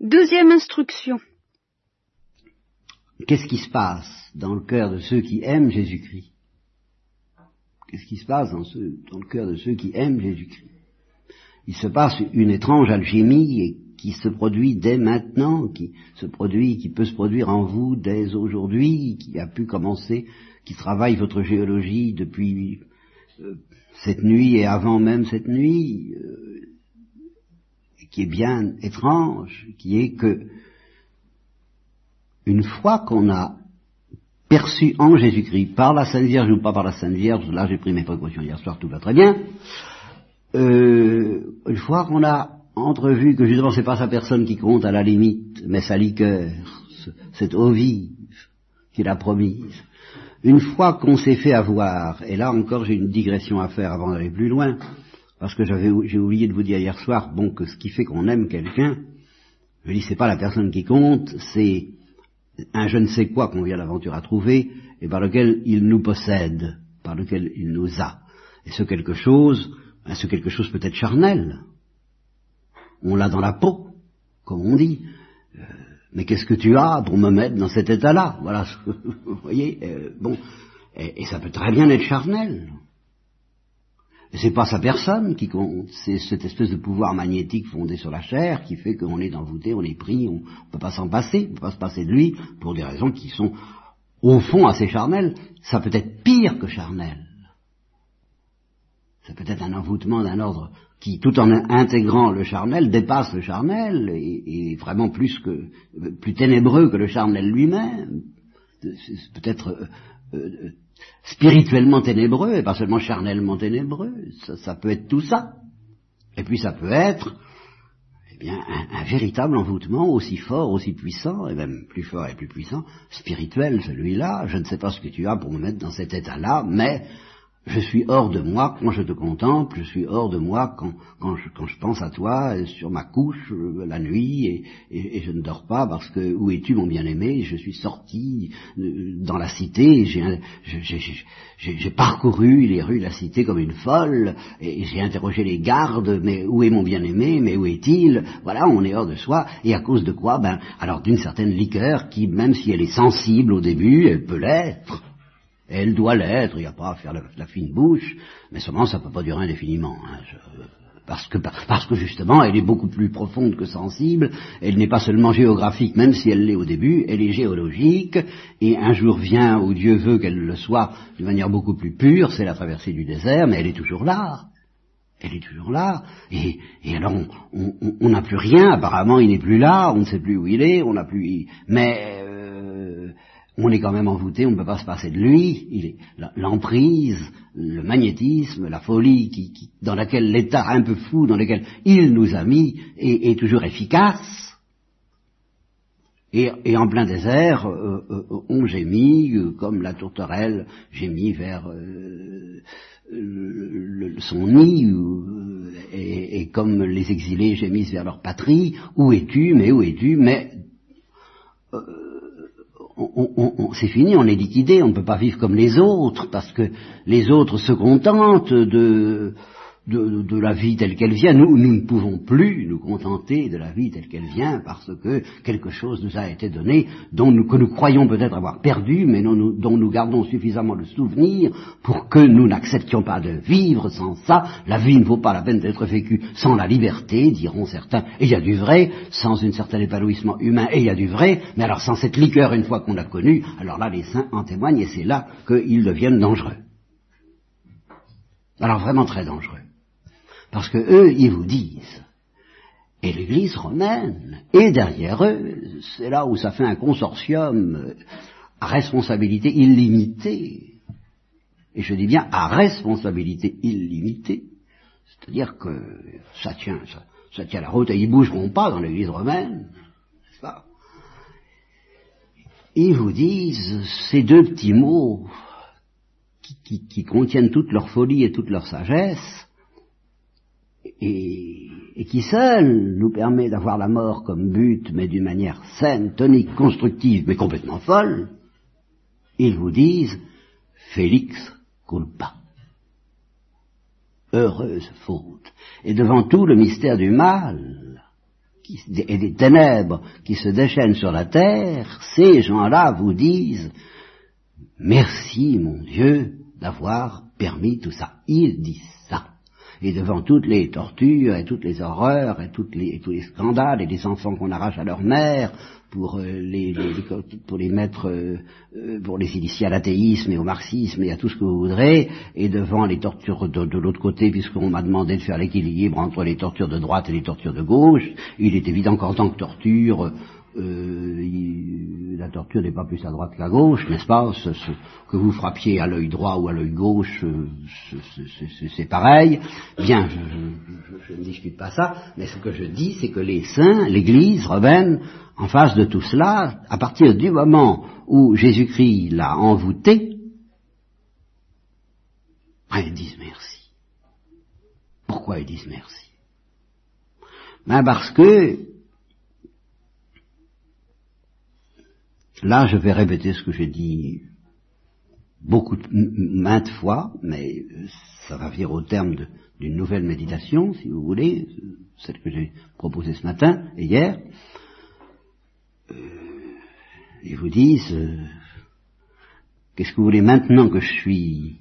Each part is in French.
Deuxième instruction. Qu'est-ce qui se passe dans le cœur de ceux qui aiment Jésus-Christ? Qu'est-ce qui se passe dans, le cœur de ceux qui aiment Jésus-Christ? Il se passe une étrange alchimie qui se produit dès maintenant, qui se produit, qui peut se produire en vous dès aujourd'hui, qui a pu commencer, qui travaille votre géologie depuis euh, cette nuit et avant même cette nuit, euh, qui est bien étrange, qui est que une fois qu'on a perçu en Jésus-Christ, par la Sainte Vierge ou pas par la Sainte Vierge, là j'ai pris mes précautions hier soir, tout va très bien, euh, une fois qu'on a entrevu que justement c'est pas sa personne qui compte à la limite, mais sa liqueur, cette eau vive qu'il a promise, une fois qu'on s'est fait avoir, et là encore j'ai une digression à faire avant d'aller plus loin, parce que j'avais, j'ai oublié de vous dire hier soir, bon, que ce qui fait qu'on aime quelqu'un, je dis c'est pas la personne qui compte, c'est un je ne sais quoi qu'on vient l'aventure à trouver, et par lequel il nous possède, par lequel il nous a. Et ce quelque chose, ben, ce quelque chose peut être charnel. On l'a dans la peau, comme on dit. Euh, mais qu'est-ce que tu as pour me mettre dans cet état-là? Voilà, vous voyez, euh, bon, et, et, ça peut très bien être charnel. C'est pas sa personne qui compte, c'est cette espèce de pouvoir magnétique fondé sur la chair qui fait qu'on est envoûté, on est pris, on ne peut pas s'en passer, on ne peut pas se passer de lui pour des raisons qui sont au fond assez charnelles. Ça peut être pire que charnel. Ça peut être un envoûtement d'un ordre qui, tout en intégrant le charnel, dépasse le charnel et, est vraiment plus que plus ténébreux que le charnel lui-même. Peut-être euh, euh, spirituellement ténébreux et pas seulement charnellement ténébreux. Ça, peut être tout ça. Et puis ça peut être eh bien, un, un, véritable envoûtement aussi fort, aussi puissant, et même plus fort et plus puissant, spirituel celui-là. Je ne sais pas ce que tu as pour me mettre dans cet état-là, mais je suis hors de moi quand je te contemple, je suis hors de moi quand, quand, je, quand je, pense à toi euh, sur ma couche euh, la nuit et, et, je ne dors pas parce que où es-tu mon bien-aimé? Je suis sorti euh, dans la cité, j'ai parcouru les rues de la cité comme une folle et j'ai interrogé les gardes, mais où est mon bien-aimé? Mais où est-il? Voilà, on est hors de soi et à cause de quoi Ben alors d'une certaine liqueur qui, même si elle est sensible au début, elle peut l'être elle doit l'être, il n'y a pas à faire la, fine bouche, mais seulement ça ne peut pas durer indéfiniment. Hein, parce, que, parce que justement, elle est beaucoup plus profonde que sensible, elle n'est pas seulement géographique, même si elle l'est au début, elle est géologique, et un jour vient où Dieu veut qu'elle le soit d'une manière beaucoup plus pure, c'est la traversée du désert, mais elle est toujours là. Elle est toujours là, et, et alors on n'a plus rien, apparemment il n'est plus là, on ne sait plus où il est, on n'a plus... Mais on est quand même envoûté, on ne peut pas se passer de lui. L'emprise, le magnétisme, la folie dans laquelle l'état un peu fou dans lequel il nous a mis est, toujours efficace. Et, en plein désert, euh, euh, on gémit euh, comme la tourterelle gémit vers son nid, et, et, comme les exilés gémissent vers leur patrie. Où es-tu? Mais où es-tu? Mais c'est fini, on est liquidé, on ne peut pas vivre comme les autres, parce que les autres se contentent de, de, la vie telle qu'elle vient. Nous, ne pouvons plus nous contenter de la vie telle qu'elle vient parce que quelque chose nous a été donné dont nous, que nous croyons peut-être avoir perdu, mais dont nous gardons suffisamment le souvenir pour que nous n'acceptions pas de vivre sans ça. La vie ne vaut pas la peine d'être vécue sans la liberté, diront certains. Et il y a du vrai, sans un certain épanouissement humain, et il y a du vrai, mais alors sans cette liqueur une fois qu'on l'a connue, alors là les saints en témoignent et c'est là qu'ils deviennent dangereux. Alors vraiment très dangereux. Parce que eux, ils vous disent, et l'Église romaine. Est derrière eux, c'est là où ça fait un consortium à responsabilité illimitée, et je dis bien à responsabilité illimitée, c'est-à-dire que ça tient, ça, tient la route et ils bougeront pas dans l'Église romaine, n'est-ce pas? Ils vous disent ces deux petits mots qui contiennent toute leur folie et toute leur sagesse, et, qui seul nous permet d'avoir la mort comme but, mais d'une manière saine, tonique, constructive, mais complètement folle, ils vous disent Félix culpa. Heureuse faute. Et devant tout le mystère du mal, et des ténèbres qui se déchaînent sur la terre, ces gens-là vous disent Merci mon Dieu d'avoir permis tout ça. Ils disent ça. Et devant toutes les tortures et toutes les horreurs et, toutes les, tous les scandales et les enfants qu'on arrache à leur mère pour, euh, les, mettre, euh, euh, pour les initier à l'athéisme et au marxisme et à tout ce que vous voudrez, et devant les tortures de, de l'autre côté, puisqu'on m'a demandé de faire l'équilibre entre les tortures de droite et les tortures de gauche, il est évident qu'en tant que torture, euh, la torture n'est pas plus à droite qu'à gauche, n'est-ce pas? Que vous frappiez à l'œil droit ou à l'œil gauche, euh, c'est pareil. Bien, je, ne discute pas ça, mais ce que je dis, c'est que les saints, l'Église romaine, en face de tout cela, à partir du moment où Jésus-Christ l'a envoûté, ben, ils disent merci. Pourquoi ils disent merci? Ben parce que Là, je vais répéter ce que j'ai dit beaucoup, maintes fois, mais ça va venir au terme d'une nouvelle méditation, si vous voulez, celle que j'ai proposée ce matin et hier. Euh, ils vous disent, euh, qu'est-ce que vous voulez maintenant que je suis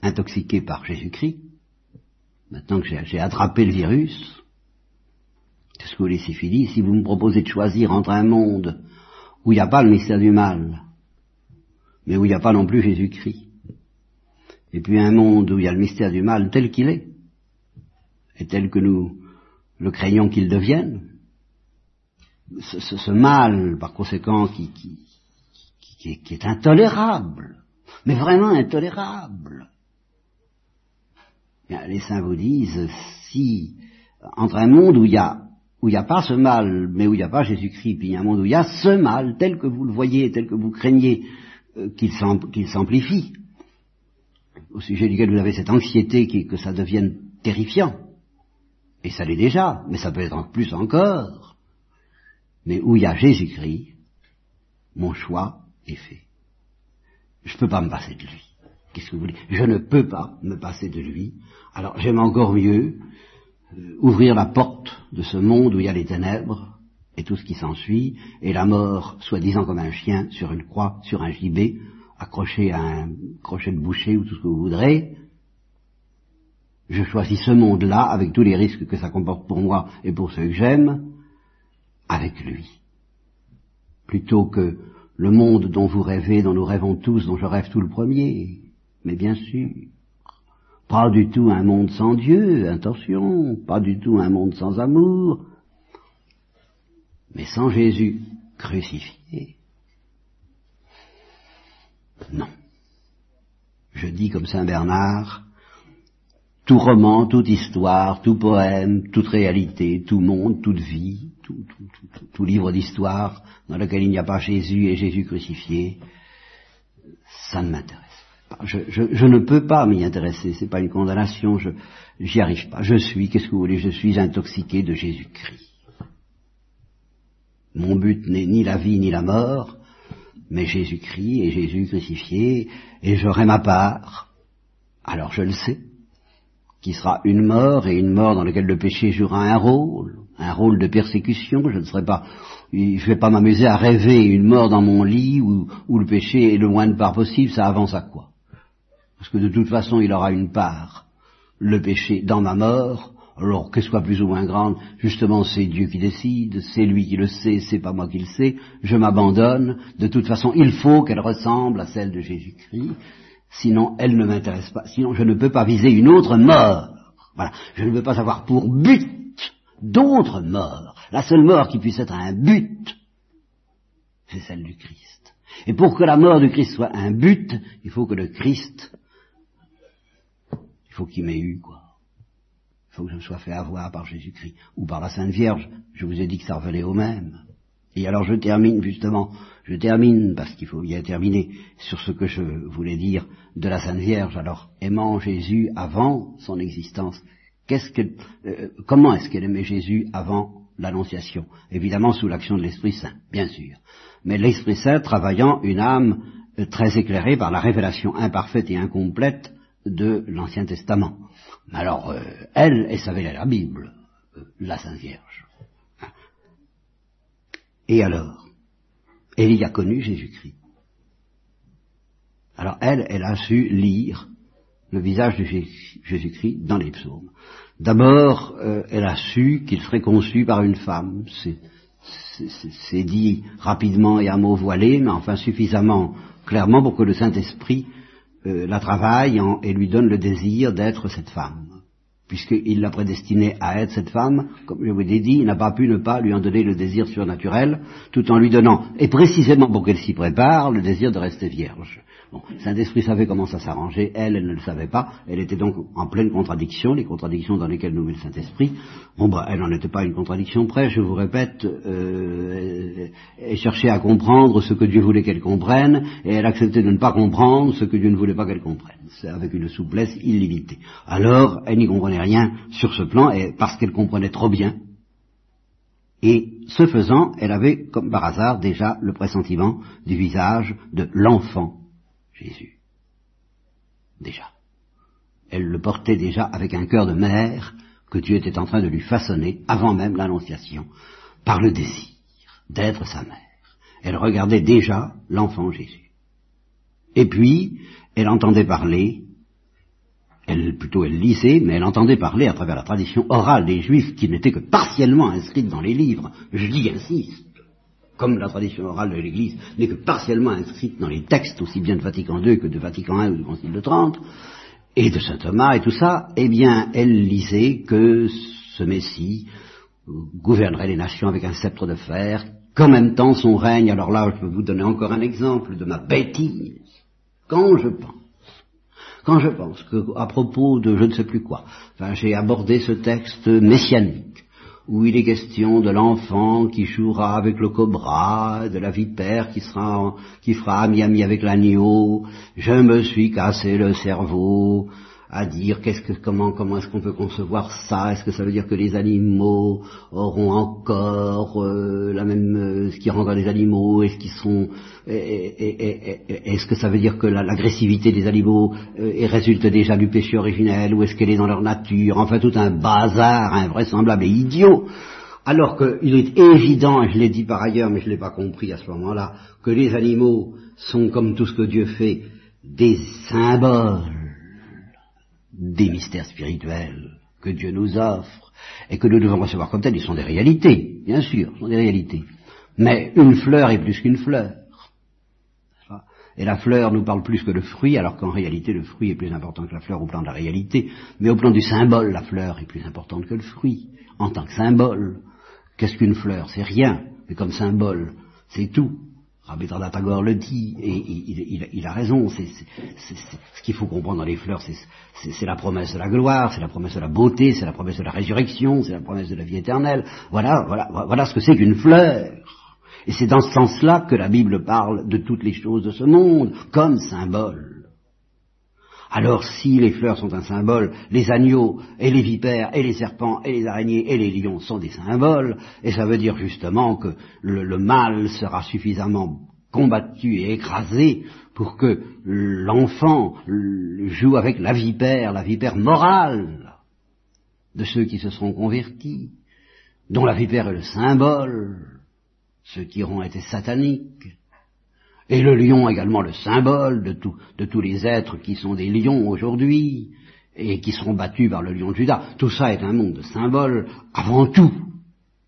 intoxiqué par Jésus-Christ, maintenant que j'ai attrapé le virus, qu'est-ce que vous voulez, c'est si vous me proposez de choisir entre un monde où il n'y a pas le mystère du mal, mais où il n'y a pas non plus Jésus-Christ. Et puis un monde où il y a le mystère du mal tel qu'il est, et tel que nous le craignons qu'il devienne. Ce, ce, ce, mal, par conséquent, qui, qui, qui, est intolérable, mais vraiment intolérable. Bien, les saints vous disent, si entre un monde où il y a où il n'y a pas ce mal, mais où il n'y a pas Jésus-Christ, puis il y a un monde où il y a ce mal, tel que vous le voyez, tel que vous craignez euh, qu'il s'amplifie, au sujet duquel vous avez cette anxiété qui, que ça devienne terrifiant. Et ça l'est déjà, mais ça peut être plus encore. Mais où il y a Jésus-Christ, mon choix est fait. Je ne peux pas me passer de lui. Qu'est-ce que vous voulez? Je ne peux pas me passer de lui. Alors j'aime encore mieux ouvrir la porte de ce monde où il y a les ténèbres et tout ce qui s'ensuit, et la mort, soi-disant comme un chien, sur une croix, sur un gibet, accroché à un crochet de boucher ou tout ce que vous voudrez, je choisis ce monde-là, avec tous les risques que ça comporte pour moi et pour ceux que j'aime, avec lui. Plutôt que le monde dont vous rêvez, dont nous rêvons tous, dont je rêve tout le premier, mais bien sûr. Pas du tout un monde sans Dieu, attention, pas du tout un monde sans amour, mais sans Jésus crucifié. Non. Je dis comme Saint Bernard, tout roman, toute histoire, tout poème, toute réalité, tout monde, toute vie, tout, tout, tout livre d'histoire dans lequel il n'y a pas Jésus et Jésus crucifié, ça ne m'intéresse. Je, je, ne peux pas m'y intéresser, c'est pas une condamnation, je j'y arrive pas. Je suis, qu'est-ce que vous voulez, je suis intoxiqué de Jésus-Christ. Mon but n'est ni la vie ni la mort, mais Jésus-Christ et Jésus crucifié, et j'aurai ma part. Alors je le sais, qui sera une mort et une mort dans laquelle le péché jouera un rôle, un rôle de persécution. Je ne serai pas, je vais pas m'amuser à rêver une mort dans mon lit où, où le péché est le moins de part possible. Ça avance à quoi? Parce que de toute façon, il aura une part, le péché, dans ma mort. Alors, qu'elle soit plus ou moins grande, justement, c'est Dieu qui décide, c'est lui qui le sait, c'est pas moi qui le sais, je m'abandonne. De toute façon, il faut qu'elle ressemble à celle de Jésus-Christ, sinon elle ne m'intéresse pas, sinon je ne peux pas viser une autre mort. Voilà, je ne veux pas avoir pour but d'autres morts. La seule mort qui puisse être un but, c'est celle du Christ. Et pour que la mort du Christ soit un but, il faut que le Christ faut qu'il m'ait eu, quoi. Il faut que je me sois fait avoir par Jésus-Christ, ou par la Sainte Vierge. Je vous ai dit que ça revenait au même. Et alors je termine justement, je termine, parce qu'il faut bien terminer, sur ce que je voulais dire de la Sainte Vierge. Alors, aimant Jésus avant son existence, qu'est-ce que, euh, comment est-ce qu'elle aimait Jésus avant l'Annonciation? Évidemment sous l'action de l'Esprit Saint, bien sûr. Mais l'Esprit Saint travaillant une âme euh, très éclairée par la révélation imparfaite et incomplète de l'Ancien Testament. Alors, euh, elle, elle savait la Bible, euh, la Sainte Vierge. Et alors Élie a connu Jésus-Christ. Alors elle, elle a su lire le visage de Jésus-Christ dans les psaumes. D'abord, euh, elle a su qu'il serait conçu par une femme. C'est dit rapidement et à mots voilés, mais enfin suffisamment clairement pour que le Saint-Esprit la travaille et lui donne le désir d'être cette femme. Puisqu'il l'a prédestinée à être cette femme, comme je vous l'ai dit, il n'a pas pu ne pas lui en donner le désir surnaturel, tout en lui donnant, et précisément pour qu'elle s'y prépare, le désir de rester vierge. Bon, Saint-Esprit savait comment ça s'arrangeait, elle, elle ne le savait pas, elle était donc en pleine contradiction, les contradictions dans lesquelles nous met le Saint-Esprit. Bon, bah, elle n'en était pas une contradiction près, je vous répète, euh, elle cherchait à comprendre ce que Dieu voulait qu'elle comprenne, et elle acceptait de ne pas comprendre ce que Dieu ne voulait pas qu'elle comprenne, avec une souplesse illimitée. Alors, elle n'y comprenait rien sur ce plan, parce qu'elle comprenait trop bien, et ce faisant, elle avait, comme par hasard, déjà le pressentiment du visage de l'enfant Jésus. Déjà. Elle le portait déjà avec un cœur de mère que Dieu était en train de lui façonner avant même l'annonciation, par le désir d'être sa mère. Elle regardait déjà l'enfant Jésus. Et puis, elle entendait parler, elle, plutôt elle lisait, mais elle entendait parler à travers la tradition orale des Juifs qui n'était que partiellement inscrite dans les livres. Je dis insiste comme la tradition orale de l'Église n'est que partiellement inscrite dans les textes, aussi bien de Vatican II que de Vatican I ou du Concile de Trente, et de saint Thomas et tout ça, eh bien, elle lisait que ce Messie gouvernerait les nations avec un sceptre de fer, qu'en même temps son règne, alors là, je peux vous donner encore un exemple de ma bêtise, quand je pense quand je pense que, à propos de je ne sais plus quoi, enfin, j'ai abordé ce texte messianique, où il est question de l'enfant qui jouera avec le cobra, de la vipère qui sera, qui fera ami-ami avec l'agneau. Je me suis cassé le cerveau à dire qu'est-ce que, comment, comment est-ce qu'on peut concevoir ça? Est-ce que ça veut dire que les animaux auront encore euh, la même, euh, ce qui rend les animaux? Est-ce qu'ils sont, est-ce que ça veut dire que l'agressivité des animaux euh, résulte déjà du péché originel ou est-ce qu'elle est dans leur nature? Enfin, tout un bazar invraisemblable et idiot. Alors qu'il est évident, et je l'ai dit par ailleurs, mais je ne l'ai pas compris à ce moment-là, que les animaux sont, comme tout ce que Dieu fait, des symboles des mystères spirituels que Dieu nous offre et que nous devons recevoir comme tels, ils sont des réalités, bien sûr, sont des réalités. Mais une fleur est plus qu'une fleur. Et la fleur nous parle plus que le fruit, alors qu'en réalité le fruit est plus important que la fleur au plan de la réalité. Mais au plan du symbole, la fleur est plus importante que le fruit, en tant que symbole. Qu'est-ce qu'une fleur? C'est rien, mais comme symbole, c'est tout. Rabbi Tagore le dit, et il, a raison, c'est, ce qu'il faut comprendre dans les fleurs, c'est, la promesse de la gloire, c'est la promesse de la beauté, c'est la promesse de la résurrection, c'est la promesse de la vie éternelle. Voilà, voilà, voilà ce que c'est qu'une fleur. Et c'est dans ce sens-là que la Bible parle de toutes les choses de ce monde, comme symbole. Alors si les fleurs sont un symbole, les agneaux et les vipères et les serpents et les araignées et les lions sont des symboles, et ça veut dire justement que le, mal sera suffisamment combattu et écrasé pour que l'enfant joue avec la vipère, la vipère morale de ceux qui se seront convertis, dont la vipère est le symbole, ceux qui auront été sataniques, et le lion également le symbole de, tous les êtres qui sont des lions aujourd'hui et qui seront battus par le lion de Judas. Tout ça est un monde de symboles avant tout,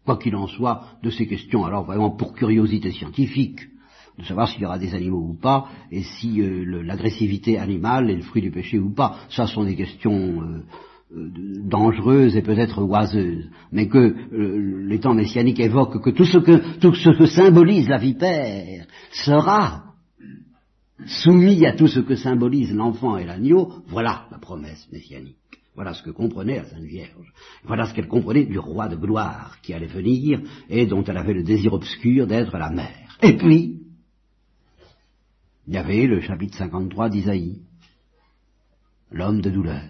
quoi qu'il en soit, de ces questions. Alors vraiment pour curiosité scientifique, de savoir s'il y aura des animaux ou pas, et si euh, l'agressivité animale est le fruit du péché ou pas. Ça sont des questions euh, euh, dangereuses et peut-être oiseuses, mais que les temps messianiques évoquent que tout ce que, tout ce que symbolise la vipère sera soumis à tout ce que symbolise l'enfant et l'agneau, voilà la promesse messianique. Voilà ce que comprenait la Sainte Vierge. Voilà ce qu'elle comprenait du roi de gloire qui allait venir et dont elle avait le désir obscur d'être la mère. Et puis, il y avait le chapitre 53 d'Isaïe, l'homme de douleur.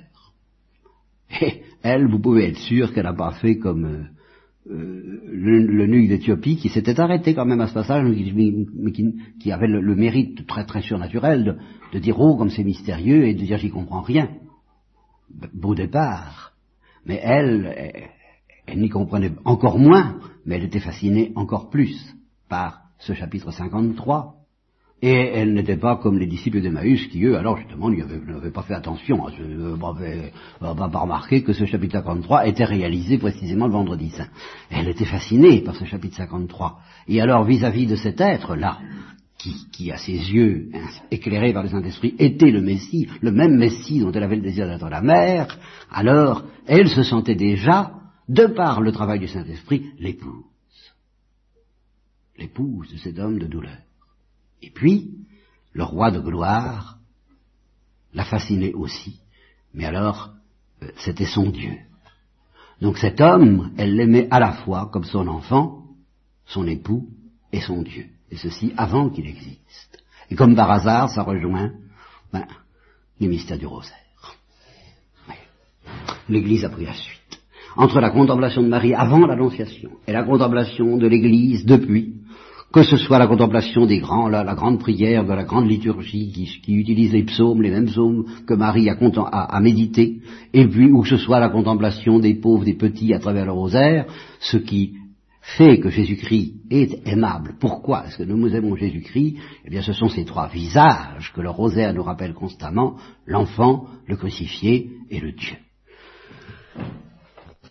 Et elle, vous pouvez être sûr qu'elle n'a pas fait comme euh, euh, le, nuque d'Éthiopie qui s'était arrêté quand même à ce passage, mais qui, avait le, mérite très très surnaturel de, dire oh comme c'est mystérieux et de dire j'y comprends rien. Beau départ. Mais elle, elle n'y comprenait encore moins, mais elle était fascinée encore plus par ce chapitre 53. Et elle n'était pas comme les disciples d'Emmaüs qui, eux, alors justement, n'avaient pas fait attention, n'avaient pas remarqué que ce chapitre 53 était réalisé précisément le vendredi saint. Elle était fascinée par ce chapitre 53. Et alors, vis-à-vis de cet être-là, qui, qui, à ses yeux, éclairés par le Saint-Esprit, était le Messie, le même Messie dont elle avait le désir d'être la mère, alors elle se sentait déjà, de par le travail du Saint-Esprit, l'épouse. L'épouse de cet homme de douleur. Et puis, le roi de gloire la fascinait aussi. Mais alors, euh, c'était son Dieu. Donc cet homme, elle l'aimait à la fois comme son enfant, son époux et son Dieu. Et ceci avant qu'il existe. Et comme par hasard, ça rejoint ben, les mystères du rosaire. L'Église a pris la suite. Entre la contemplation de Marie avant l'Annonciation et la contemplation de l'Église depuis, que ce soit la contemplation des grands, la, grande prière de la grande liturgie qui, utilise les psaumes, les mêmes psaumes que Marie a, à méditer, et puis ou que ce soit la contemplation des pauvres, des petits à travers le rosaire, ce qui fait que Jésus-Christ est aimable. Pourquoi est-ce que nous aimons Jésus-Christ? Eh bien, ce sont ces trois visages que le rosaire nous rappelle constamment, l'enfant, le crucifié et le Dieu.